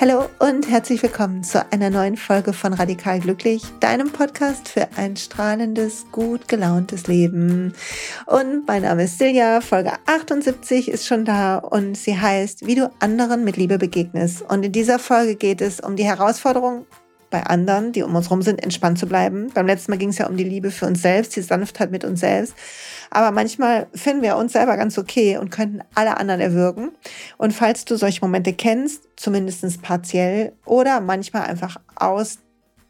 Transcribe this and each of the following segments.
Hallo und herzlich willkommen zu einer neuen Folge von Radikal Glücklich, deinem Podcast für ein strahlendes, gut gelauntes Leben. Und mein Name ist Silja, Folge 78 ist schon da und sie heißt, wie du anderen mit Liebe begegnest. Und in dieser Folge geht es um die Herausforderung, bei anderen, die um uns herum sind, entspannt zu bleiben. Beim letzten Mal ging es ja um die Liebe für uns selbst, die Sanftheit mit uns selbst. Aber manchmal finden wir uns selber ganz okay und könnten alle anderen erwürgen. Und falls du solche Momente kennst, zumindest partiell oder manchmal einfach aus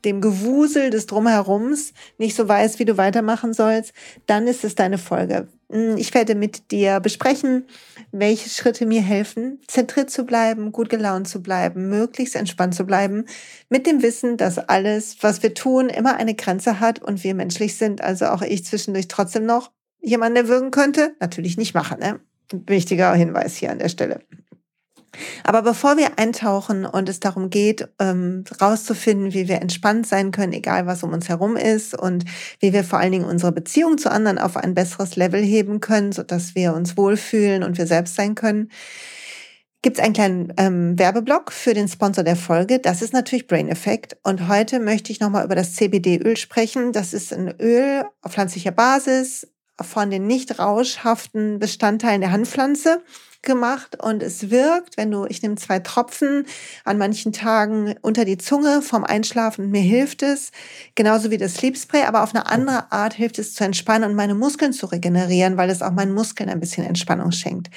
dem Gewusel des Drumherums nicht so weißt, wie du weitermachen sollst, dann ist es deine Folge. Hm, ich werde mit dir besprechen, welche Schritte mir helfen, zentriert zu bleiben, gut gelaunt zu bleiben, möglichst entspannt zu bleiben, mit dem Wissen, dass alles, was wir tun, immer eine Grenze hat und wir menschlich sind, also auch ich zwischendurch trotzdem noch jemanden erwürgen könnte. Natürlich nicht machen, ne? Wichtiger Hinweis hier an der Stelle. Aber bevor wir eintauchen und es darum geht, ähm, rauszufinden, wie wir entspannt sein können, egal was um uns herum ist und wie wir vor allen Dingen unsere Beziehung zu anderen auf ein besseres Level heben können, sodass wir uns wohlfühlen und wir selbst sein können, gibt es einen kleinen ähm, Werbeblock für den Sponsor der Folge. Das ist natürlich Brain Effect. Und heute möchte ich nochmal über das CBD-Öl sprechen. Das ist ein Öl auf pflanzlicher Basis von den nicht rauschhaften Bestandteilen der Handpflanze gemacht und es wirkt, wenn du, ich nehme zwei Tropfen an manchen Tagen unter die Zunge vom Einschlafen, mir hilft es, genauso wie das Sleep Spray, aber auf eine andere Art hilft es zu entspannen und meine Muskeln zu regenerieren, weil es auch meinen Muskeln ein bisschen Entspannung schenkt.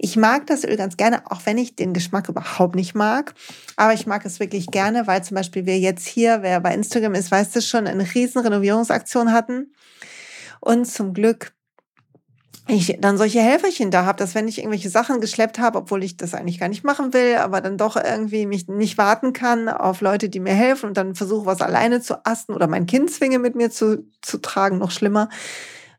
Ich mag das Öl ganz gerne, auch wenn ich den Geschmack überhaupt nicht mag. Aber ich mag es wirklich gerne, weil zum Beispiel wir jetzt hier, wer bei Instagram ist, weiß das schon, eine riesen Renovierungsaktion hatten. Und zum Glück ich dann solche Helferchen da habe, dass wenn ich irgendwelche Sachen geschleppt habe, obwohl ich das eigentlich gar nicht machen will, aber dann doch irgendwie mich nicht warten kann auf Leute, die mir helfen und dann versuche was alleine zu asten oder mein Kind zwinge mit mir zu, zu tragen, noch schlimmer,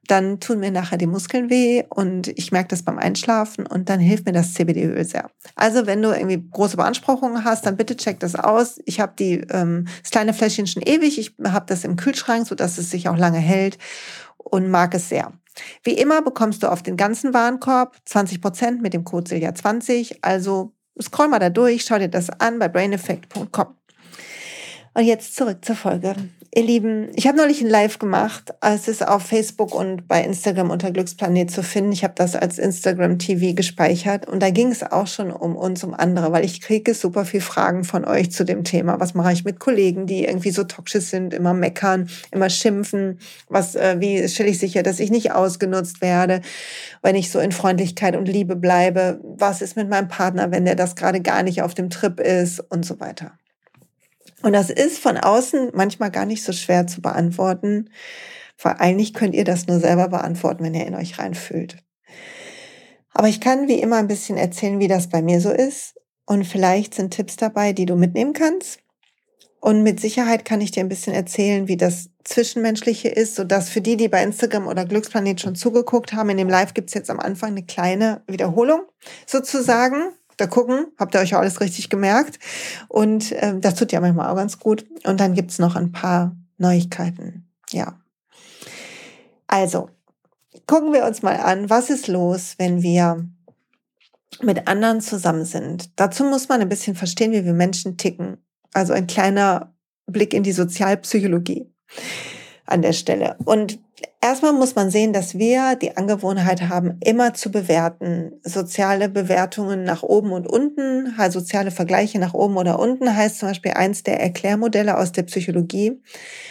dann tun mir nachher die Muskeln weh und ich merke das beim Einschlafen und dann hilft mir das CBD-Öl sehr. Also wenn du irgendwie große Beanspruchungen hast, dann bitte check das aus. Ich habe die ähm, das kleine Fläschchen schon ewig. Ich habe das im Kühlschrank, so dass es sich auch lange hält und mag es sehr. Wie immer bekommst du auf den ganzen Warenkorb 20% mit dem Code SILJA20. Also scroll mal da durch, schau dir das an bei braineffect.com. Und jetzt zurück zur Folge. Ihr Lieben, ich habe neulich ein Live gemacht. Es ist auf Facebook und bei Instagram unter Glücksplanet zu finden. Ich habe das als Instagram TV gespeichert und da ging es auch schon um uns, um andere, weil ich kriege super viel Fragen von euch zu dem Thema. Was mache ich mit Kollegen, die irgendwie so toxisch sind, immer meckern, immer schimpfen? Was, äh, wie stelle ich sicher, dass ich nicht ausgenutzt werde, wenn ich so in Freundlichkeit und Liebe bleibe? Was ist mit meinem Partner, wenn der das gerade gar nicht auf dem Trip ist und so weiter? Und das ist von außen manchmal gar nicht so schwer zu beantworten, weil eigentlich könnt ihr das nur selber beantworten, wenn ihr in euch reinfühlt. Aber ich kann wie immer ein bisschen erzählen, wie das bei mir so ist. Und vielleicht sind Tipps dabei, die du mitnehmen kannst. Und mit Sicherheit kann ich dir ein bisschen erzählen, wie das Zwischenmenschliche ist, sodass für die, die bei Instagram oder Glücksplanet schon zugeguckt haben, in dem Live gibt's jetzt am Anfang eine kleine Wiederholung sozusagen da gucken, habt ihr euch auch alles richtig gemerkt. Und äh, das tut ja manchmal auch ganz gut. Und dann gibt's noch ein paar Neuigkeiten. Ja. Also, gucken wir uns mal an, was ist los, wenn wir mit anderen zusammen sind. Dazu muss man ein bisschen verstehen, wie wir Menschen ticken. Also ein kleiner Blick in die Sozialpsychologie an der Stelle. Und Erstmal muss man sehen, dass wir die Angewohnheit haben, immer zu bewerten. Soziale Bewertungen nach oben und unten, also soziale Vergleiche nach oben oder unten heißt zum Beispiel eins der Erklärmodelle aus der Psychologie.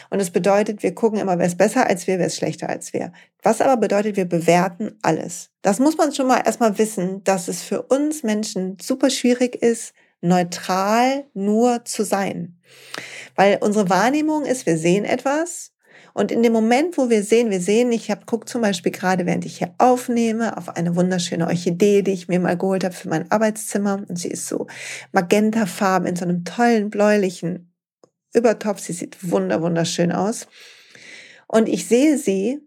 Und es bedeutet, wir gucken immer, wer ist besser als wir, wer ist schlechter als wir. Was aber bedeutet, wir bewerten alles. Das muss man schon mal erstmal wissen, dass es für uns Menschen super schwierig ist, neutral nur zu sein. Weil unsere Wahrnehmung ist, wir sehen etwas und in dem Moment, wo wir sehen, wir sehen, ich habe guck zum Beispiel gerade, während ich hier aufnehme, auf eine wunderschöne Orchidee, die ich mir mal geholt habe für mein Arbeitszimmer. Und sie ist so magentafarben in so einem tollen bläulichen Übertopf. Sie sieht wunder wunderschön aus. Und ich sehe sie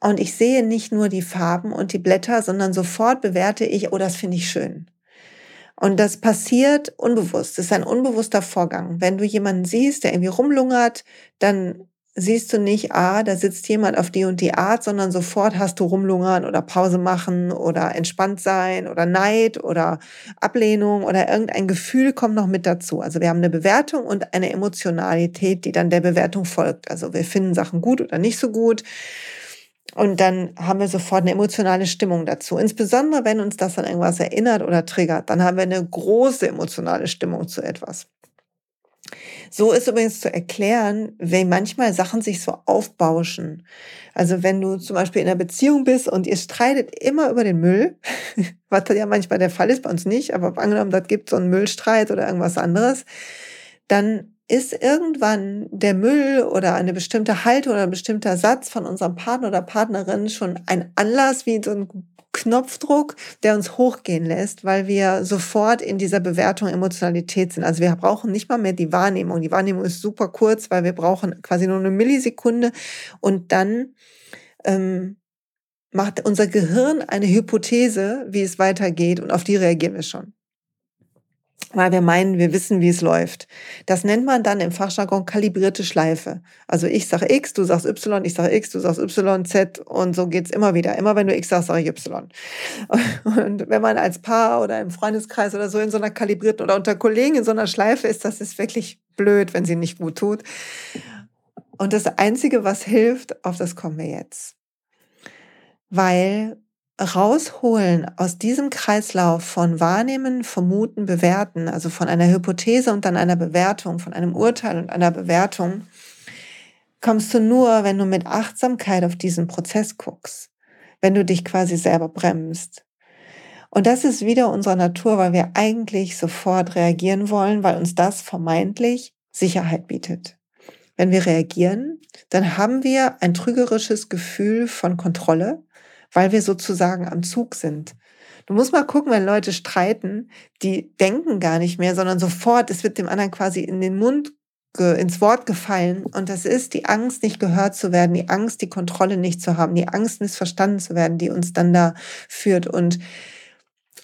und ich sehe nicht nur die Farben und die Blätter, sondern sofort bewerte ich, oh, das finde ich schön. Und das passiert unbewusst. Das ist ein unbewusster Vorgang. Wenn du jemanden siehst, der irgendwie rumlungert, dann siehst du nicht, ah, da sitzt jemand auf die und die Art, sondern sofort hast du rumlungern oder Pause machen oder entspannt sein oder Neid oder Ablehnung oder irgendein Gefühl kommt noch mit dazu. Also wir haben eine Bewertung und eine Emotionalität, die dann der Bewertung folgt. Also wir finden Sachen gut oder nicht so gut. Und dann haben wir sofort eine emotionale Stimmung dazu. Insbesondere wenn uns das an irgendwas erinnert oder triggert, dann haben wir eine große emotionale Stimmung zu etwas. So ist übrigens zu erklären, wenn manchmal Sachen sich so aufbauschen. Also wenn du zum Beispiel in einer Beziehung bist und ihr streitet immer über den Müll, was ja manchmal der Fall ist, bei uns nicht, aber angenommen, das gibt so einen Müllstreit oder irgendwas anderes, dann ist irgendwann der Müll oder eine bestimmte Haltung oder ein bestimmter Satz von unserem Partner oder Partnerin schon ein Anlass wie so ein Knopfdruck, der uns hochgehen lässt, weil wir sofort in dieser Bewertung Emotionalität sind. Also wir brauchen nicht mal mehr die Wahrnehmung. Die Wahrnehmung ist super kurz, weil wir brauchen quasi nur eine Millisekunde und dann ähm, macht unser Gehirn eine Hypothese, wie es weitergeht und auf die reagieren wir schon weil wir meinen, wir wissen, wie es läuft. Das nennt man dann im Fachjargon kalibrierte Schleife. Also ich sage X, du sagst Y, ich sage X, du sagst Y, Z und so geht's immer wieder. Immer wenn du X sagst, sage ich Y. Und wenn man als Paar oder im Freundeskreis oder so in so einer kalibrierten oder unter Kollegen in so einer Schleife ist, das ist wirklich blöd, wenn sie nicht gut tut. Und das Einzige, was hilft, auf das kommen wir jetzt. Weil rausholen aus diesem Kreislauf von Wahrnehmen, Vermuten, Bewerten, also von einer Hypothese und dann einer Bewertung, von einem Urteil und einer Bewertung, kommst du nur, wenn du mit Achtsamkeit auf diesen Prozess guckst, wenn du dich quasi selber bremst. Und das ist wieder unserer Natur, weil wir eigentlich sofort reagieren wollen, weil uns das vermeintlich Sicherheit bietet. Wenn wir reagieren, dann haben wir ein trügerisches Gefühl von Kontrolle, weil wir sozusagen am Zug sind. Du musst mal gucken, wenn Leute streiten, die denken gar nicht mehr, sondern sofort, es wird dem anderen quasi in den Mund ins Wort gefallen. Und das ist die Angst, nicht gehört zu werden, die Angst, die Kontrolle nicht zu haben, die Angst, missverstanden zu werden, die uns dann da führt. Und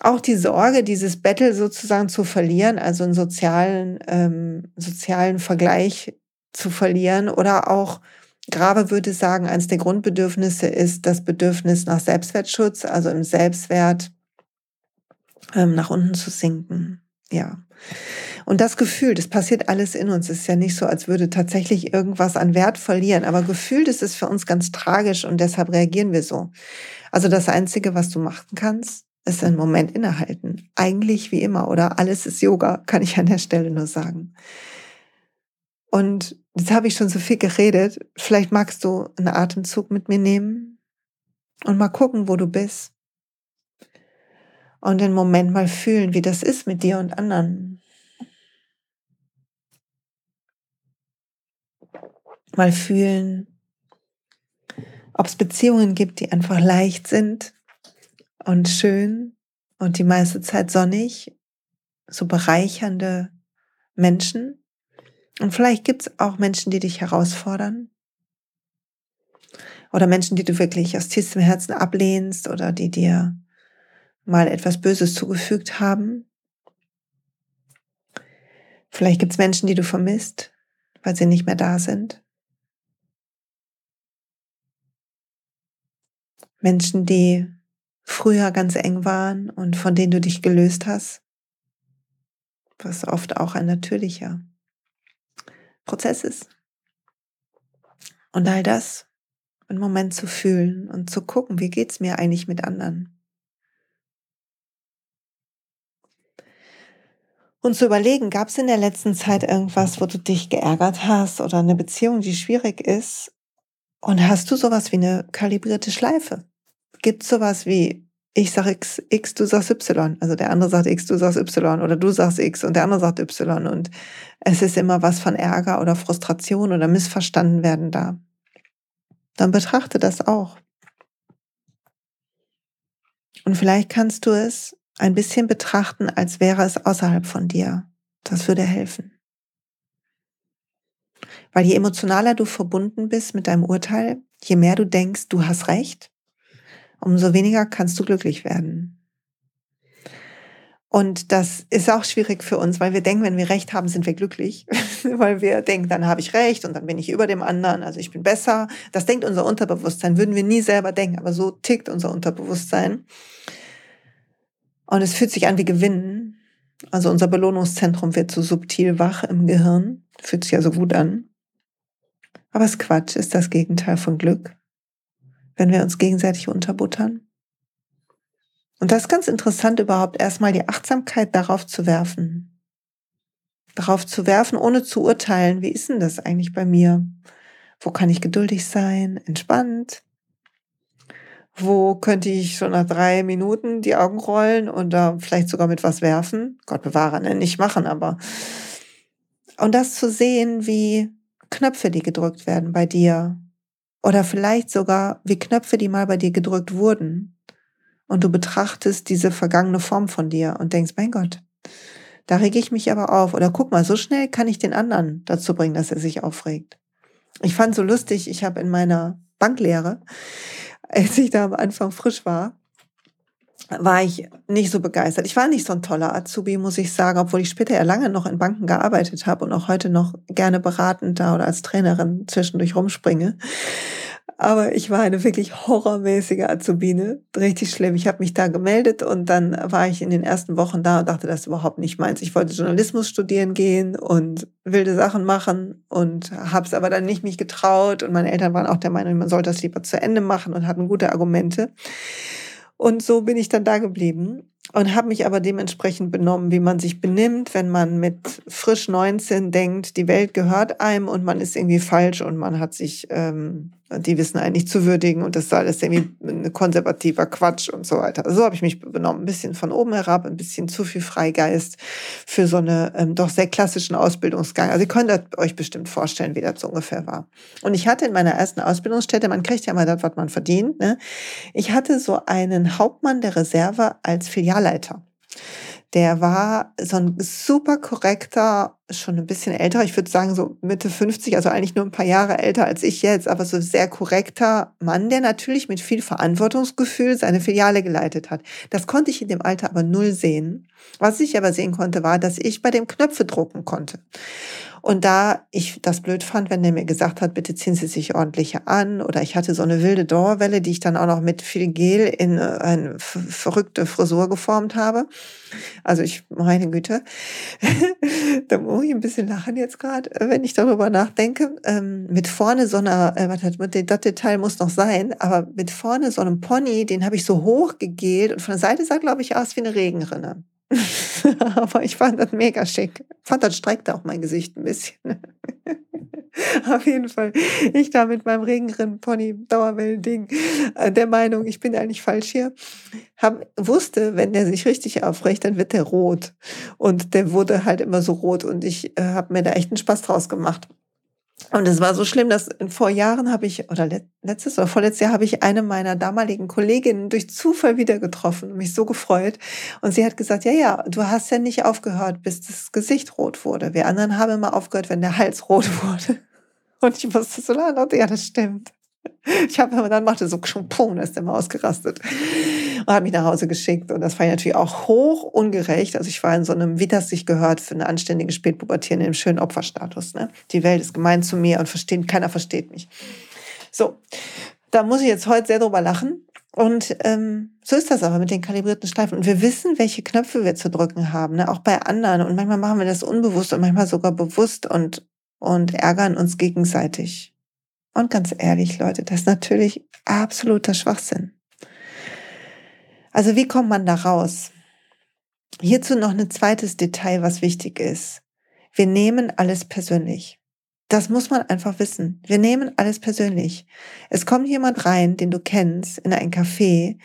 auch die Sorge, dieses Battle sozusagen zu verlieren, also einen sozialen, ähm, sozialen Vergleich zu verlieren oder auch Grabe würde sagen, eines der Grundbedürfnisse ist das Bedürfnis nach Selbstwertschutz, also im Selbstwert ähm, nach unten zu sinken. Ja. Und das Gefühl, das passiert alles in uns. Ist ja nicht so, als würde tatsächlich irgendwas an Wert verlieren. Aber gefühlt ist es für uns ganz tragisch und deshalb reagieren wir so. Also das Einzige, was du machen kannst, ist einen Moment innehalten. Eigentlich wie immer oder alles ist Yoga, kann ich an der Stelle nur sagen. Und jetzt habe ich schon so viel geredet. Vielleicht magst du einen Atemzug mit mir nehmen und mal gucken, wo du bist. Und den Moment mal fühlen, wie das ist mit dir und anderen. Mal fühlen, ob es Beziehungen gibt, die einfach leicht sind und schön und die meiste Zeit sonnig, so bereichernde Menschen. Und vielleicht gibt es auch Menschen, die dich herausfordern. Oder Menschen, die du wirklich aus tiefstem Herzen ablehnst oder die dir mal etwas Böses zugefügt haben. Vielleicht gibt es Menschen, die du vermisst, weil sie nicht mehr da sind. Menschen, die früher ganz eng waren und von denen du dich gelöst hast, was oft auch ein natürlicher Prozess ist. Und all das einen Moment zu fühlen und zu gucken, wie geht's mir eigentlich mit anderen. Und zu überlegen, gab es in der letzten Zeit irgendwas, wo du dich geärgert hast oder eine Beziehung, die schwierig ist? Und hast du sowas wie eine kalibrierte Schleife? Gibt es sowas wie ich sage X, X, du sagst Y. Also der andere sagt X, du sagst Y. Oder du sagst X und der andere sagt Y. Und es ist immer was von Ärger oder Frustration oder Missverstanden werden da. Dann betrachte das auch. Und vielleicht kannst du es ein bisschen betrachten, als wäre es außerhalb von dir. Das würde helfen. Weil je emotionaler du verbunden bist mit deinem Urteil, je mehr du denkst, du hast recht, umso weniger kannst du glücklich werden. Und das ist auch schwierig für uns, weil wir denken, wenn wir Recht haben, sind wir glücklich. weil wir denken, dann habe ich Recht und dann bin ich über dem anderen, also ich bin besser. Das denkt unser Unterbewusstsein, würden wir nie selber denken, aber so tickt unser Unterbewusstsein. Und es fühlt sich an wie Gewinnen. Also unser Belohnungszentrum wird so subtil wach im Gehirn, fühlt sich ja so gut an. Aber es Quatsch, ist das Gegenteil von Glück, wenn wir uns gegenseitig unterbuttern. Und das ist ganz interessant, überhaupt erstmal die Achtsamkeit darauf zu werfen. Darauf zu werfen, ohne zu urteilen, wie ist denn das eigentlich bei mir? Wo kann ich geduldig sein, entspannt? Wo könnte ich schon nach drei Minuten die Augen rollen und da vielleicht sogar mit was werfen? Gott bewahre, ne? nicht machen, aber. Und das zu sehen, wie Knöpfe, die gedrückt werden bei dir. Oder vielleicht sogar wie Knöpfe, die mal bei dir gedrückt wurden und du betrachtest diese vergangene Form von dir und denkst, mein Gott, da rege ich mich aber auf. Oder guck mal, so schnell kann ich den anderen dazu bringen, dass er sich aufregt. Ich fand so lustig, ich habe in meiner Banklehre, als ich da am Anfang frisch war, war ich nicht so begeistert. Ich war nicht so ein toller Azubi, muss ich sagen, obwohl ich später ja lange noch in Banken gearbeitet habe und auch heute noch gerne beratend da oder als Trainerin zwischendurch rumspringe. Aber ich war eine wirklich horrormäßige Azubine. Richtig schlimm. Ich habe mich da gemeldet und dann war ich in den ersten Wochen da und dachte, das ist überhaupt nicht meins. Ich wollte Journalismus studieren gehen und wilde Sachen machen und habe es aber dann nicht mich getraut. Und meine Eltern waren auch der Meinung, man sollte das lieber zu Ende machen und hatten gute Argumente. Und so bin ich dann da geblieben und habe mich aber dementsprechend benommen, wie man sich benimmt, wenn man mit frisch 19 denkt, die Welt gehört einem und man ist irgendwie falsch und man hat sich ähm, die Wissen eigentlich zu würdigen und das ist alles irgendwie ein konservativer Quatsch und so weiter. So habe ich mich benommen, ein bisschen von oben herab, ein bisschen zu viel Freigeist für so eine ähm, doch sehr klassischen Ausbildungsgang. Also ihr könnt euch bestimmt vorstellen, wie das so ungefähr war. Und ich hatte in meiner ersten Ausbildungsstätte, man kriegt ja mal das, was man verdient, ne? ich hatte so einen Hauptmann der Reserve als Filialleiter. Der war so ein super korrekter, schon ein bisschen älter, ich würde sagen so Mitte 50, also eigentlich nur ein paar Jahre älter als ich jetzt, aber so sehr korrekter Mann, der natürlich mit viel Verantwortungsgefühl seine Filiale geleitet hat. Das konnte ich in dem Alter aber null sehen. Was ich aber sehen konnte, war, dass ich bei dem Knöpfe drucken konnte. Und da ich das blöd fand, wenn der mir gesagt hat, bitte ziehen Sie sich ordentlich an, oder ich hatte so eine wilde Dauerwelle, die ich dann auch noch mit viel Gel in äh, eine verrückte Frisur geformt habe. Also ich, meine Güte, da muss ich ein bisschen lachen jetzt gerade, wenn ich darüber nachdenke. Ähm, mit vorne so einer, äh, was hat, das Detail muss noch sein, aber mit vorne so einem Pony, den habe ich so hoch gegelt und von der Seite sah, glaube ich, aus wie eine Regenrinne. Aber ich fand das mega schick. Fand das streckte auch mein Gesicht ein bisschen. Auf jeden Fall. Ich da mit meinem Regenrinnen-Pony Dauerwellen-Ding äh, der Meinung, ich bin eigentlich falsch hier. Hab, wusste, wenn der sich richtig aufrecht, dann wird der rot. Und der wurde halt immer so rot und ich äh, habe mir da echt einen Spaß draus gemacht. Und es war so schlimm, dass vor Jahren habe ich, oder letztes oder vorletztes Jahr habe ich eine meiner damaligen Kolleginnen durch Zufall wieder getroffen und mich so gefreut. Und sie hat gesagt, ja, ja, du hast ja nicht aufgehört, bis das Gesicht rot wurde. Wir anderen haben immer aufgehört, wenn der Hals rot wurde. Und ich musste so lange, ja, das stimmt. Ich habe dann machte so schon Pum, ist mal ausgerastet und hat mich nach Hause geschickt. Und das war natürlich auch hoch ungerecht. Also ich war in so einem, wie das sich gehört, für eine anständige Spätpubertier in einem schönen Opferstatus. Ne? Die Welt ist gemein zu mir und versteht, keiner versteht mich. So, da muss ich jetzt heute sehr drüber lachen. Und ähm, so ist das aber mit den kalibrierten Streifen. Und wir wissen, welche Knöpfe wir zu drücken haben, ne? auch bei anderen. Und manchmal machen wir das unbewusst und manchmal sogar bewusst und, und ärgern uns gegenseitig. Und ganz ehrlich, Leute, das ist natürlich absoluter Schwachsinn. Also wie kommt man da raus? Hierzu noch ein zweites Detail, was wichtig ist. Wir nehmen alles persönlich. Das muss man einfach wissen. Wir nehmen alles persönlich. Es kommt jemand rein, den du kennst, in ein Café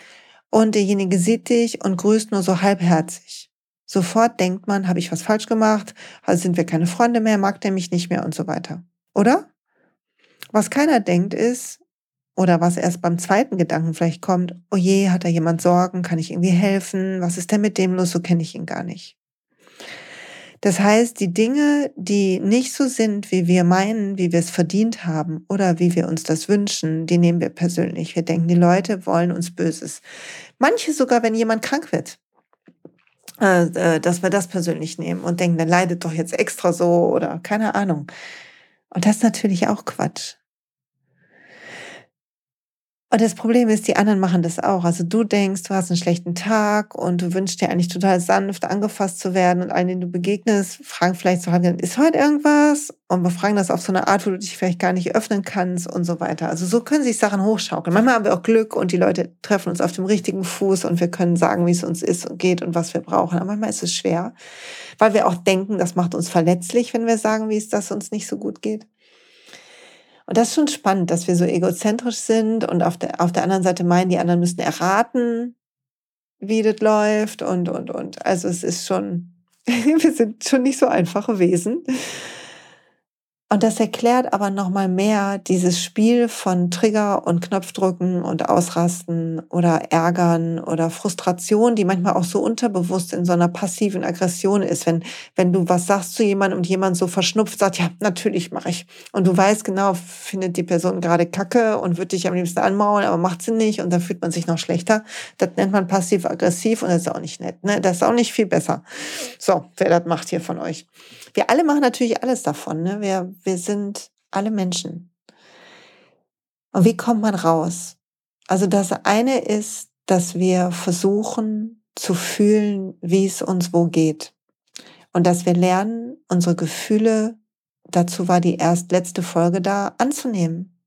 und derjenige sieht dich und grüßt nur so halbherzig. Sofort denkt man, habe ich was falsch gemacht? Also sind wir keine Freunde mehr? Mag der mich nicht mehr und so weiter. Oder? Was keiner denkt ist, oder was erst beim zweiten Gedanken vielleicht kommt, oh je, hat da jemand Sorgen, kann ich irgendwie helfen, was ist denn mit dem los, so kenne ich ihn gar nicht. Das heißt, die Dinge, die nicht so sind, wie wir meinen, wie wir es verdient haben oder wie wir uns das wünschen, die nehmen wir persönlich. Wir denken, die Leute wollen uns Böses. Manche sogar, wenn jemand krank wird. äh, äh, dass wir das persönlich nehmen und denken, der leidet doch jetzt extra so oder keine Ahnung. Und das ist natürlich auch Quatsch. Und das Problem ist, die anderen machen das auch. Also du denkst, du hast einen schlechten Tag und du wünschst dir eigentlich total sanft angefasst zu werden und allen, denen du begegnest, fragen vielleicht so, ist heute irgendwas? Und wir fragen das auf so eine Art, wo du dich vielleicht gar nicht öffnen kannst und so weiter. Also so können sich Sachen hochschaukeln. Manchmal haben wir auch Glück und die Leute treffen uns auf dem richtigen Fuß und wir können sagen, wie es uns ist und geht und was wir brauchen. Aber manchmal ist es schwer, weil wir auch denken, das macht uns verletzlich, wenn wir sagen, wie es das uns nicht so gut geht. Und das ist schon spannend, dass wir so egozentrisch sind und auf der, auf der anderen Seite meinen, die anderen müssten erraten, wie das läuft und, und, und. Also es ist schon, wir sind schon nicht so einfache Wesen. Und das erklärt aber nochmal mehr dieses Spiel von Trigger und Knopfdrücken und Ausrasten oder Ärgern oder Frustration, die manchmal auch so unterbewusst in so einer passiven Aggression ist. Wenn, wenn du was sagst zu jemandem und jemand so verschnupft sagt, ja, natürlich mache ich. Und du weißt genau, findet die Person gerade Kacke und wird dich am liebsten anmauern, aber macht sie nicht und dann fühlt man sich noch schlechter. Das nennt man passiv-aggressiv und das ist auch nicht nett. Ne? Das ist auch nicht viel besser. So, wer das macht hier von euch wir alle machen natürlich alles davon. Ne? Wir, wir sind alle Menschen. Und wie kommt man raus? Also das eine ist, dass wir versuchen zu fühlen, wie es uns wo geht. Und dass wir lernen, unsere Gefühle, dazu war die erst letzte Folge da, anzunehmen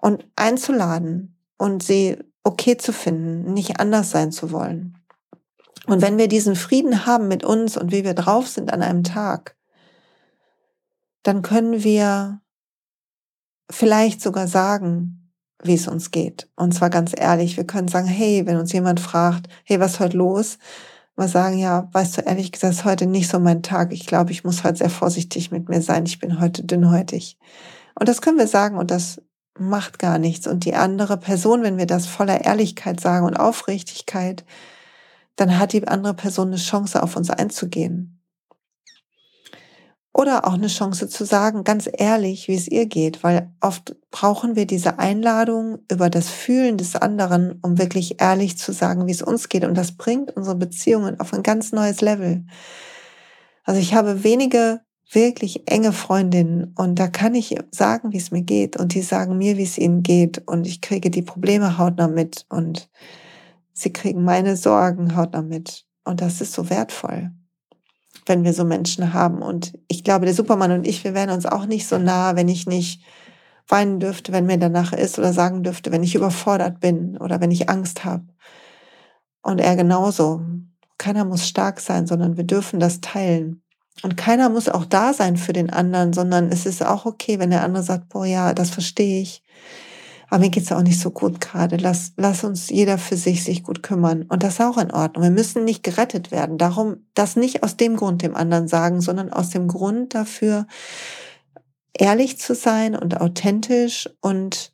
und einzuladen und sie okay zu finden, nicht anders sein zu wollen. Und wenn wir diesen Frieden haben mit uns und wie wir drauf sind an einem Tag, dann können wir vielleicht sogar sagen, wie es uns geht. Und zwar ganz ehrlich, wir können sagen, hey, wenn uns jemand fragt, hey, was ist heute los? Mal sagen, ja, weißt du, ehrlich gesagt, ist heute nicht so mein Tag. Ich glaube, ich muss heute sehr vorsichtig mit mir sein. Ich bin heute dünnhäutig. Und das können wir sagen und das macht gar nichts. Und die andere Person, wenn wir das voller Ehrlichkeit sagen und Aufrichtigkeit, dann hat die andere Person eine Chance, auf uns einzugehen. Oder auch eine Chance zu sagen, ganz ehrlich, wie es ihr geht, weil oft brauchen wir diese Einladung über das Fühlen des anderen, um wirklich ehrlich zu sagen, wie es uns geht. Und das bringt unsere Beziehungen auf ein ganz neues Level. Also ich habe wenige wirklich enge Freundinnen und da kann ich sagen, wie es mir geht und die sagen mir, wie es ihnen geht und ich kriege die Probleme hautnah mit und Sie kriegen meine Sorgen hautnah mit. Und das ist so wertvoll, wenn wir so Menschen haben. Und ich glaube, der Supermann und ich, wir wären uns auch nicht so nah, wenn ich nicht weinen dürfte, wenn mir danach ist oder sagen dürfte, wenn ich überfordert bin oder wenn ich Angst habe. Und er genauso. Keiner muss stark sein, sondern wir dürfen das teilen. Und keiner muss auch da sein für den anderen, sondern es ist auch okay, wenn der andere sagt, boah, ja, das verstehe ich aber mir geht's auch nicht so gut gerade. Lass, lass uns jeder für sich sich gut kümmern. Und das ist auch in Ordnung. Wir müssen nicht gerettet werden. Darum, das nicht aus dem Grund dem anderen sagen, sondern aus dem Grund dafür, ehrlich zu sein und authentisch und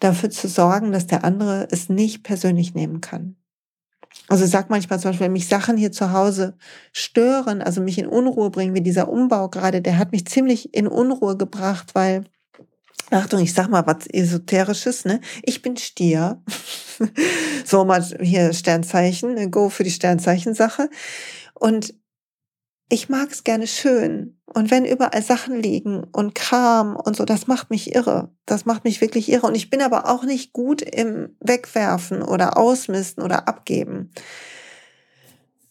dafür zu sorgen, dass der andere es nicht persönlich nehmen kann. Also sag manchmal zum Beispiel, wenn mich Sachen hier zu Hause stören, also mich in Unruhe bringen, wie dieser Umbau gerade, der hat mich ziemlich in Unruhe gebracht, weil Achtung, ich sag mal was Esoterisches, ne? Ich bin Stier. so mal hier Sternzeichen, ne? go für die Sternzeichensache. Und ich mag es gerne schön. Und wenn überall Sachen liegen und Kram und so, das macht mich irre. Das macht mich wirklich irre. Und ich bin aber auch nicht gut im Wegwerfen oder Ausmisten oder Abgeben.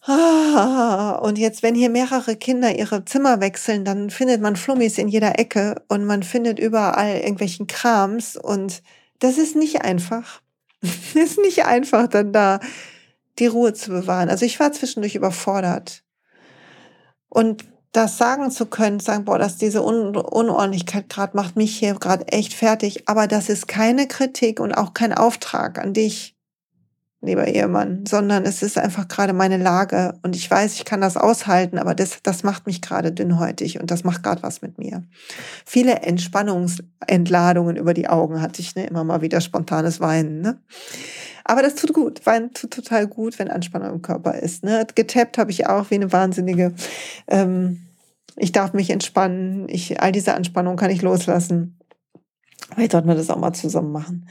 Ah, und jetzt, wenn hier mehrere Kinder ihre Zimmer wechseln, dann findet man Flummis in jeder Ecke und man findet überall irgendwelchen Krams und das ist nicht einfach. Es ist nicht einfach, dann da die Ruhe zu bewahren. Also ich war zwischendurch überfordert. Und das sagen zu können, sagen, boah, dass diese Un Unordentlichkeit gerade macht mich hier gerade echt fertig. Aber das ist keine Kritik und auch kein Auftrag an dich lieber Ehemann, sondern es ist einfach gerade meine Lage und ich weiß, ich kann das aushalten, aber das, das macht mich gerade dünnhäutig und das macht gerade was mit mir. Viele Entspannungsentladungen über die Augen hatte ich, ne? immer mal wieder spontanes Weinen. Ne? Aber das tut gut. Weinen tut total gut, wenn Anspannung im Körper ist. Ne? Getappt habe ich auch wie eine Wahnsinnige. Ähm, ich darf mich entspannen. Ich, all diese Anspannung kann ich loslassen. Vielleicht sollten wir das auch mal zusammen machen.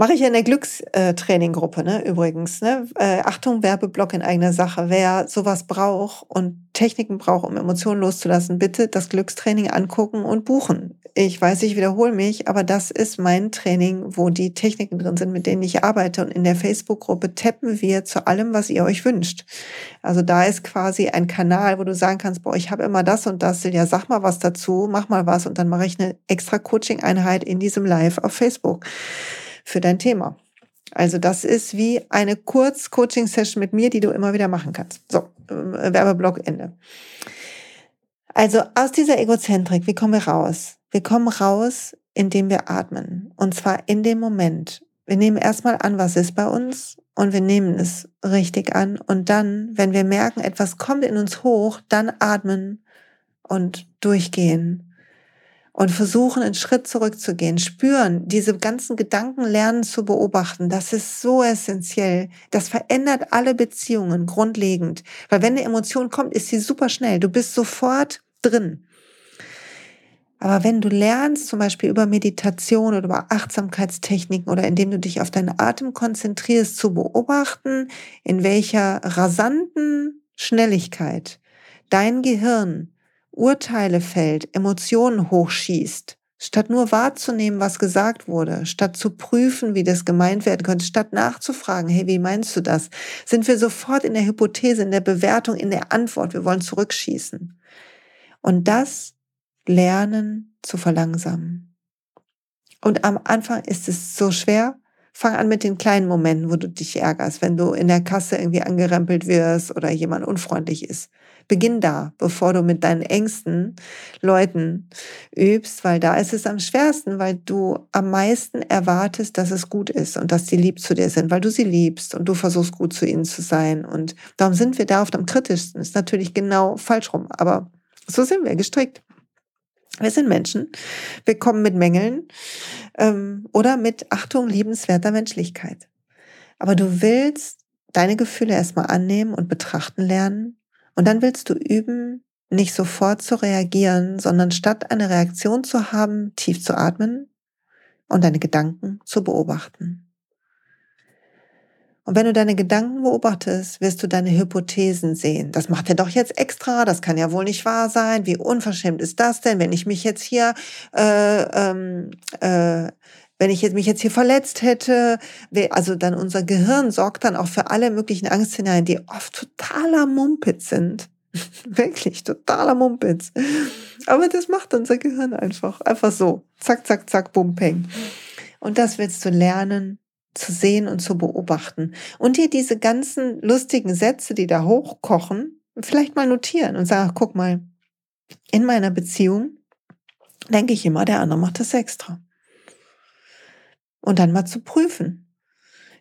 Mache ich in der Glückstraininggruppe, ne, übrigens. Ne? Äh, Achtung, Werbeblock in eigener Sache. Wer sowas braucht und Techniken braucht, um Emotionen loszulassen, bitte das Glückstraining angucken und buchen. Ich weiß, ich wiederhole mich, aber das ist mein Training, wo die Techniken drin sind, mit denen ich arbeite. Und in der Facebook-Gruppe tappen wir zu allem, was ihr euch wünscht. Also da ist quasi ein Kanal, wo du sagen kannst, boah, ich habe immer das und das, ja, sag mal was dazu, mach mal was und dann mache ich eine extra Coaching-Einheit in diesem Live auf Facebook für dein Thema. Also das ist wie eine Kurz-Coaching-Session mit mir, die du immer wieder machen kannst. So, äh, Werbeblock Ende. Also aus dieser Egozentrik, wie kommen wir raus? Wir kommen raus, indem wir atmen. Und zwar in dem Moment. Wir nehmen erstmal an, was ist bei uns und wir nehmen es richtig an. Und dann, wenn wir merken, etwas kommt in uns hoch, dann atmen und durchgehen und versuchen, einen Schritt zurückzugehen, spüren, diese ganzen Gedanken lernen zu beobachten. Das ist so essentiell. Das verändert alle Beziehungen grundlegend. Weil wenn eine Emotion kommt, ist sie super schnell. Du bist sofort drin. Aber wenn du lernst, zum Beispiel über Meditation oder über Achtsamkeitstechniken oder indem du dich auf deinen Atem konzentrierst, zu beobachten, in welcher rasanten Schnelligkeit dein Gehirn Urteile fällt, Emotionen hochschießt, statt nur wahrzunehmen, was gesagt wurde, statt zu prüfen, wie das gemeint werden könnte, statt nachzufragen, hey, wie meinst du das, sind wir sofort in der Hypothese, in der Bewertung, in der Antwort, wir wollen zurückschießen. Und das lernen zu verlangsamen. Und am Anfang ist es so schwer. Fang an mit den kleinen Momenten, wo du dich ärgerst, wenn du in der Kasse irgendwie angerempelt wirst oder jemand unfreundlich ist. Beginn da, bevor du mit deinen engsten Leuten übst, weil da ist es am schwersten, weil du am meisten erwartest, dass es gut ist und dass sie lieb zu dir sind, weil du sie liebst und du versuchst gut zu ihnen zu sein. Und darum sind wir da oft am kritischsten. Ist natürlich genau falsch rum, aber so sind wir gestrickt. Wir sind Menschen. Wir kommen mit Mängeln ähm, oder mit Achtung liebenswerter Menschlichkeit. Aber du willst deine Gefühle erstmal annehmen und betrachten lernen und dann willst du üben, nicht sofort zu reagieren, sondern statt eine Reaktion zu haben, tief zu atmen und deine Gedanken zu beobachten. Und wenn du deine Gedanken beobachtest, wirst du deine Hypothesen sehen. Das macht er doch jetzt extra, das kann ja wohl nicht wahr sein. Wie unverschämt ist das denn, wenn ich mich jetzt hier, äh, ähm, äh, wenn ich jetzt, mich jetzt hier verletzt hätte? Also dann unser Gehirn sorgt dann auch für alle möglichen Angstszenarien, die oft totaler Mumpitz sind. Wirklich totaler Mumpitz. Aber das macht unser Gehirn einfach. Einfach so. Zack, zack, zack, bum, peng. Und das willst du lernen, zu sehen und zu beobachten. Und dir diese ganzen lustigen Sätze, die da hochkochen, vielleicht mal notieren und sagen, guck mal, in meiner Beziehung denke ich immer, der andere macht das extra. Und dann mal zu prüfen.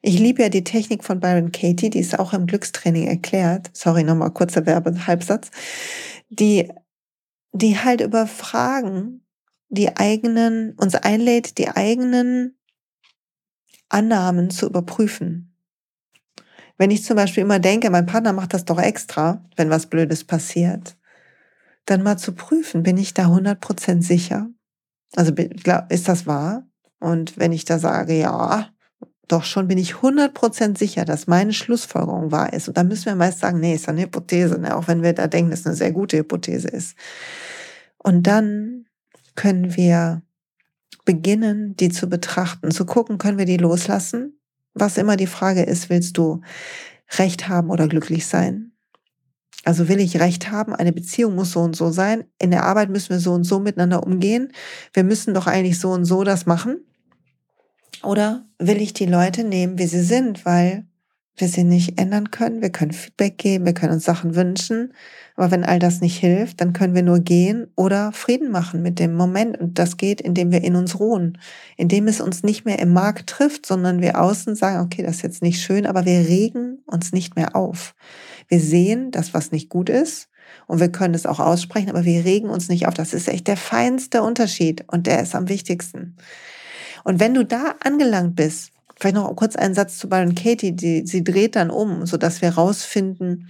Ich liebe ja die Technik von Byron Katie, die ist auch im Glückstraining erklärt. Sorry, nochmal kurzer Werbehalbsatz. Die, die halt über Fragen die eigenen, uns einlädt, die eigenen Annahmen zu überprüfen. Wenn ich zum Beispiel immer denke, mein Partner macht das doch extra, wenn was Blödes passiert, dann mal zu prüfen, bin ich da 100% sicher? Also ist das wahr? Und wenn ich da sage, ja, doch schon bin ich 100% sicher, dass meine Schlussfolgerung wahr ist. Und dann müssen wir meist sagen, nee, ist eine Hypothese, ne? auch wenn wir da denken, dass es eine sehr gute Hypothese ist. Und dann können wir beginnen, die zu betrachten, zu gucken, können wir die loslassen? Was immer die Frage ist, willst du Recht haben oder glücklich sein? Also will ich Recht haben, eine Beziehung muss so und so sein, in der Arbeit müssen wir so und so miteinander umgehen, wir müssen doch eigentlich so und so das machen? Oder will ich die Leute nehmen, wie sie sind, weil wir sie nicht ändern können. Wir können Feedback geben, wir können uns Sachen wünschen. Aber wenn all das nicht hilft, dann können wir nur gehen oder Frieden machen mit dem Moment. Und das geht, indem wir in uns ruhen, indem es uns nicht mehr im Markt trifft, sondern wir außen sagen, okay, das ist jetzt nicht schön, aber wir regen uns nicht mehr auf. Wir sehen, dass was nicht gut ist und wir können es auch aussprechen, aber wir regen uns nicht auf. Das ist echt der feinste Unterschied und der ist am wichtigsten. Und wenn du da angelangt bist, Vielleicht noch kurz einen Satz zu Byron Katie, die, sie dreht dann um, so dass wir rausfinden,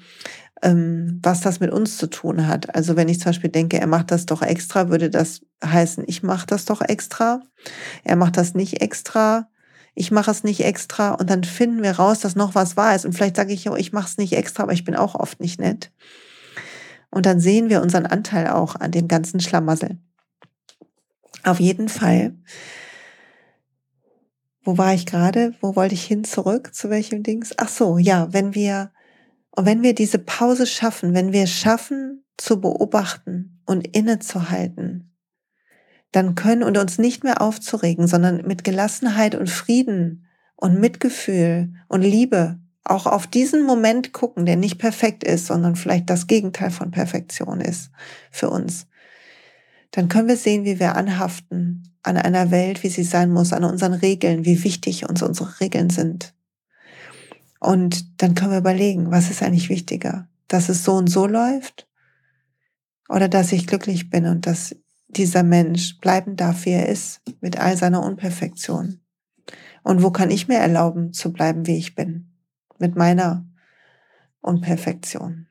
ähm, was das mit uns zu tun hat. Also wenn ich zum Beispiel denke, er macht das doch extra, würde das heißen, ich mache das doch extra. Er macht das nicht extra. ich mache es nicht extra und dann finden wir raus, dass noch was wahr ist. Und vielleicht sage ich, oh, ich mache es nicht extra, aber ich bin auch oft nicht nett. Und dann sehen wir unseren Anteil auch an dem ganzen Schlamassel. Auf jeden Fall. Wo war ich gerade? Wo wollte ich hin zurück? Zu welchem Dings? Ach so, ja, wenn wir, und wenn wir diese Pause schaffen, wenn wir schaffen zu beobachten und innezuhalten, dann können und uns nicht mehr aufzuregen, sondern mit Gelassenheit und Frieden und Mitgefühl und Liebe auch auf diesen Moment gucken, der nicht perfekt ist, sondern vielleicht das Gegenteil von Perfektion ist für uns, dann können wir sehen, wie wir anhaften an einer Welt, wie sie sein muss, an unseren Regeln, wie wichtig uns unsere Regeln sind. Und dann können wir überlegen, was ist eigentlich wichtiger, dass es so und so läuft oder dass ich glücklich bin und dass dieser Mensch bleiben darf, wie er ist, mit all seiner Unperfektion. Und wo kann ich mir erlauben zu bleiben, wie ich bin, mit meiner Unperfektion.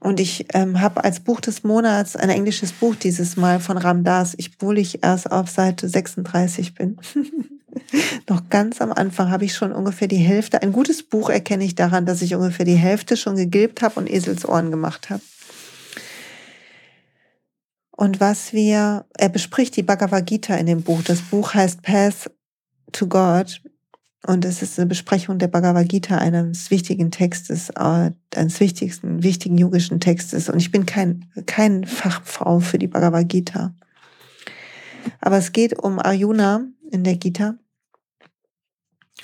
Und ich ähm, habe als Buch des Monats ein englisches Buch dieses Mal von Ramdas. Obwohl ich erst auf Seite 36 bin. Noch ganz am Anfang habe ich schon ungefähr die Hälfte. Ein gutes Buch erkenne ich daran, dass ich ungefähr die Hälfte schon gegilbt habe und Eselsohren gemacht habe. Und was wir, er bespricht die Bhagavad Gita in dem Buch. Das Buch heißt Path to God. Und es ist eine Besprechung der Bhagavad Gita, eines wichtigen Textes, äh, eines wichtigsten, wichtigen yogischen Textes. Und ich bin kein, kein Fachfrau für die Bhagavad Gita. Aber es geht um Arjuna in der Gita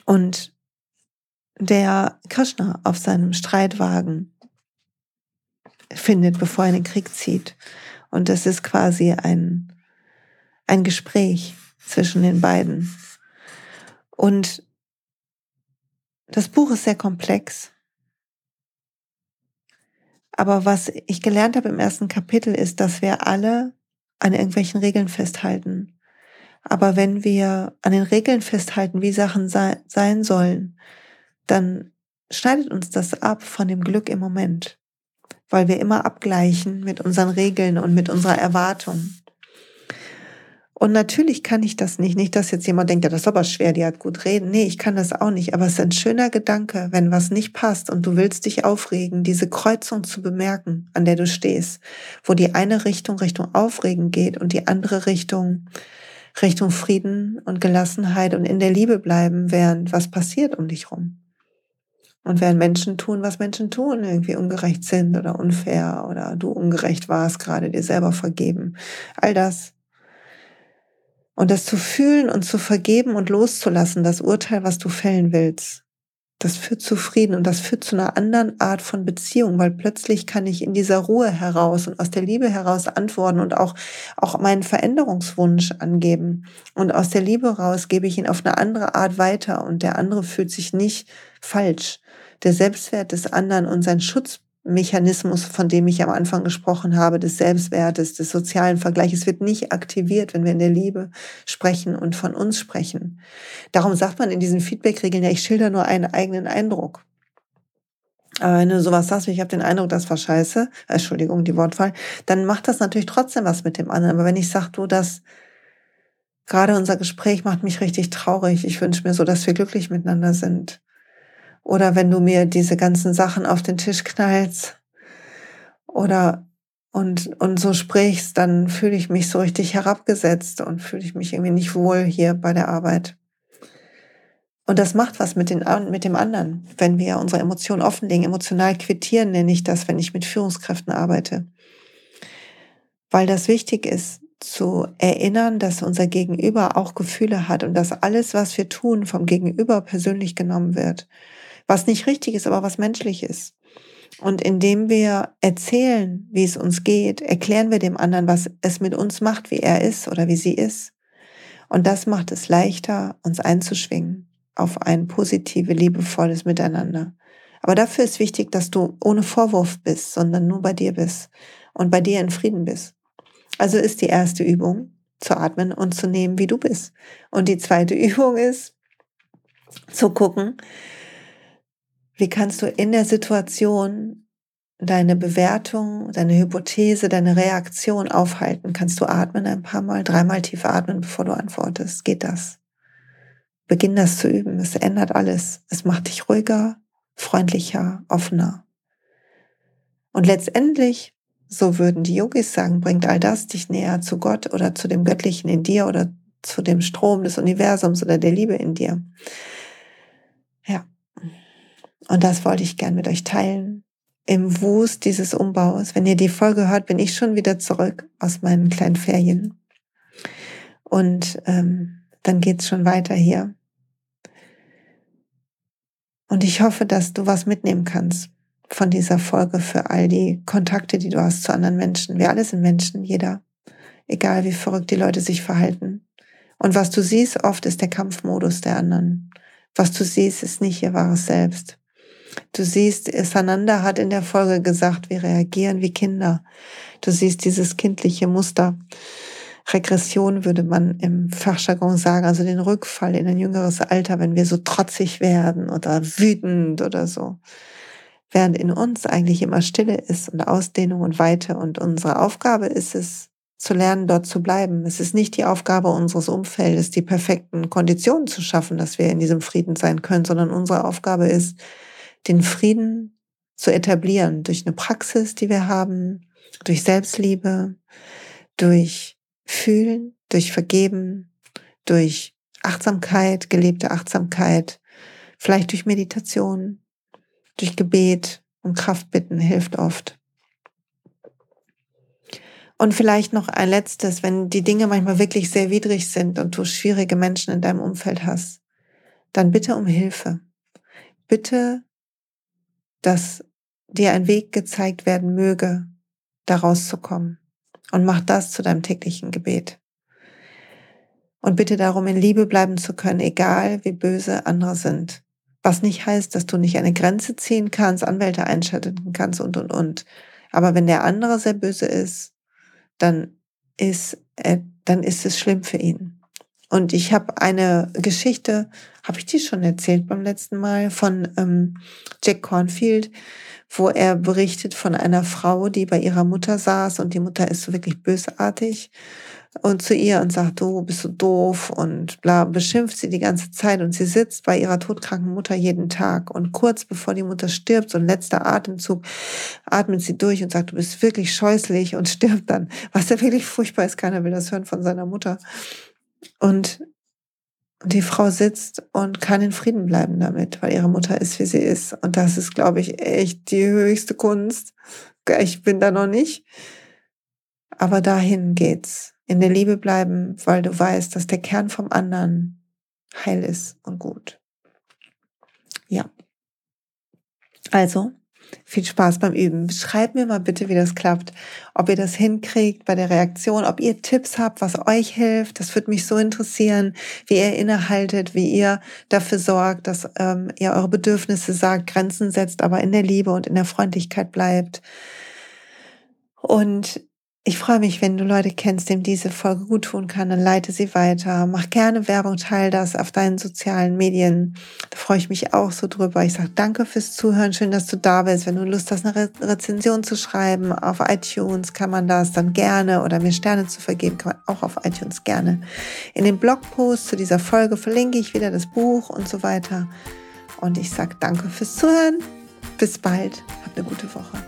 und der Krishna auf seinem Streitwagen findet, bevor er in den Krieg zieht. Und das ist quasi ein, ein Gespräch zwischen den beiden. Und das Buch ist sehr komplex. Aber was ich gelernt habe im ersten Kapitel ist, dass wir alle an irgendwelchen Regeln festhalten. Aber wenn wir an den Regeln festhalten, wie Sachen sei, sein sollen, dann schneidet uns das ab von dem Glück im Moment, weil wir immer abgleichen mit unseren Regeln und mit unserer Erwartung. Und natürlich kann ich das nicht. Nicht, dass jetzt jemand denkt, ja, das ist aber schwer, die hat gut reden. Nee, ich kann das auch nicht. Aber es ist ein schöner Gedanke, wenn was nicht passt und du willst dich aufregen, diese Kreuzung zu bemerken, an der du stehst, wo die eine Richtung Richtung Aufregen geht und die andere Richtung Richtung Frieden und Gelassenheit und in der Liebe bleiben, während was passiert um dich rum. Und während Menschen tun, was Menschen tun, irgendwie ungerecht sind oder unfair oder du ungerecht warst, gerade dir selber vergeben. All das und das zu fühlen und zu vergeben und loszulassen, das Urteil, was du fällen willst, das führt zu Frieden und das führt zu einer anderen Art von Beziehung, weil plötzlich kann ich in dieser Ruhe heraus und aus der Liebe heraus antworten und auch, auch meinen Veränderungswunsch angeben. Und aus der Liebe raus gebe ich ihn auf eine andere Art weiter und der andere fühlt sich nicht falsch. Der Selbstwert des anderen und sein Schutz Mechanismus, von dem ich am Anfang gesprochen habe, des Selbstwertes, des sozialen Vergleiches, wird nicht aktiviert, wenn wir in der Liebe sprechen und von uns sprechen. Darum sagt man in diesen Feedback-Regeln ja, ich schilder nur einen eigenen Eindruck. Aber wenn du sowas sagst, ich habe den Eindruck, das war scheiße, Entschuldigung, die Wortwahl, dann macht das natürlich trotzdem was mit dem anderen. Aber wenn ich sage, du, das gerade unser Gespräch macht mich richtig traurig, ich wünsche mir so, dass wir glücklich miteinander sind, oder wenn du mir diese ganzen Sachen auf den Tisch knallst oder und, und so sprichst, dann fühle ich mich so richtig herabgesetzt und fühle ich mich irgendwie nicht wohl hier bei der Arbeit. Und das macht was mit, den, mit dem anderen, wenn wir unsere Emotionen offenlegen. Emotional quittieren nenne ich das, wenn ich mit Führungskräften arbeite. Weil das wichtig ist, zu erinnern, dass unser Gegenüber auch Gefühle hat und dass alles, was wir tun, vom Gegenüber persönlich genommen wird was nicht richtig ist, aber was menschlich ist. Und indem wir erzählen, wie es uns geht, erklären wir dem anderen, was es mit uns macht, wie er ist oder wie sie ist. Und das macht es leichter, uns einzuschwingen auf ein positive, liebevolles Miteinander. Aber dafür ist wichtig, dass du ohne Vorwurf bist, sondern nur bei dir bist und bei dir in Frieden bist. Also ist die erste Übung zu atmen und zu nehmen, wie du bist. Und die zweite Übung ist zu gucken, wie kannst du in der Situation deine Bewertung, deine Hypothese, deine Reaktion aufhalten? Kannst du atmen ein paar Mal, dreimal tief atmen, bevor du antwortest? Geht das? Beginn das zu üben. Es ändert alles. Es macht dich ruhiger, freundlicher, offener. Und letztendlich, so würden die Yogis sagen, bringt all das dich näher zu Gott oder zu dem Göttlichen in dir oder zu dem Strom des Universums oder der Liebe in dir. Und das wollte ich gern mit euch teilen. Im Wust dieses Umbaus. Wenn ihr die Folge hört, bin ich schon wieder zurück aus meinen kleinen Ferien. Und ähm, dann geht's schon weiter hier. Und ich hoffe, dass du was mitnehmen kannst von dieser Folge für all die Kontakte, die du hast zu anderen Menschen. Wir alle sind Menschen, jeder. Egal wie verrückt die Leute sich verhalten. Und was du siehst oft ist der Kampfmodus der anderen. Was du siehst ist nicht ihr wahres Selbst. Du siehst, Sananda hat in der Folge gesagt, wir reagieren wie Kinder. Du siehst dieses kindliche Muster. Regression würde man im Fachjargon sagen, also den Rückfall in ein jüngeres Alter, wenn wir so trotzig werden oder wütend oder so. Während in uns eigentlich immer Stille ist und Ausdehnung und Weite und unsere Aufgabe ist es, zu lernen, dort zu bleiben. Es ist nicht die Aufgabe unseres Umfeldes, die perfekten Konditionen zu schaffen, dass wir in diesem Frieden sein können, sondern unsere Aufgabe ist, den Frieden zu etablieren durch eine Praxis, die wir haben, durch Selbstliebe, durch Fühlen, durch Vergeben, durch Achtsamkeit, gelebte Achtsamkeit, vielleicht durch Meditation, durch Gebet und Kraft bitten hilft oft. Und vielleicht noch ein letztes, wenn die Dinge manchmal wirklich sehr widrig sind und du schwierige Menschen in deinem Umfeld hast, dann bitte um Hilfe. Bitte, dass dir ein Weg gezeigt werden möge, da rauszukommen und mach das zu deinem täglichen Gebet. Und bitte darum, in Liebe bleiben zu können, egal wie böse andere sind. Was nicht heißt, dass du nicht eine Grenze ziehen kannst, Anwälte einschalten kannst und, und, und. Aber wenn der andere sehr böse ist, dann ist, äh, dann ist es schlimm für ihn. Und ich habe eine Geschichte, habe ich die schon erzählt beim letzten Mal, von ähm, Jack Cornfield, wo er berichtet von einer Frau, die bei ihrer Mutter saß und die Mutter ist so wirklich bösartig und zu ihr und sagt, du bist so doof und bla, beschimpft sie die ganze Zeit und sie sitzt bei ihrer todkranken Mutter jeden Tag und kurz bevor die Mutter stirbt, so ein letzter Atemzug, atmet sie durch und sagt, du bist wirklich scheußlich und stirbt dann, was ja wirklich furchtbar ist, keiner will das hören von seiner Mutter. Und die Frau sitzt und kann in Frieden bleiben damit, weil ihre Mutter ist, wie sie ist. Und das ist, glaube ich, echt die höchste Kunst. Ich bin da noch nicht. Aber dahin geht's. In der Liebe bleiben, weil du weißt, dass der Kern vom anderen heil ist und gut. Ja. Also, viel Spaß beim Üben. Schreibt mir mal bitte, wie das klappt, ob ihr das hinkriegt bei der Reaktion, ob ihr Tipps habt, was euch hilft. Das würde mich so interessieren, wie ihr innehaltet, wie ihr dafür sorgt, dass ähm, ihr eure Bedürfnisse sagt, Grenzen setzt, aber in der Liebe und in der Freundlichkeit bleibt. Und ich freue mich, wenn du Leute kennst, dem diese Folge gut tun kann, dann leite sie weiter. Mach gerne Werbung, teile das auf deinen sozialen Medien. Da freue ich mich auch so drüber. Ich sage danke fürs Zuhören. Schön, dass du da bist. Wenn du Lust hast, eine Re Rezension zu schreiben auf iTunes, kann man das dann gerne oder mir Sterne zu vergeben, kann man auch auf iTunes gerne. In dem Blogpost zu dieser Folge verlinke ich wieder das Buch und so weiter. Und ich sage danke fürs Zuhören. Bis bald. Hab eine gute Woche.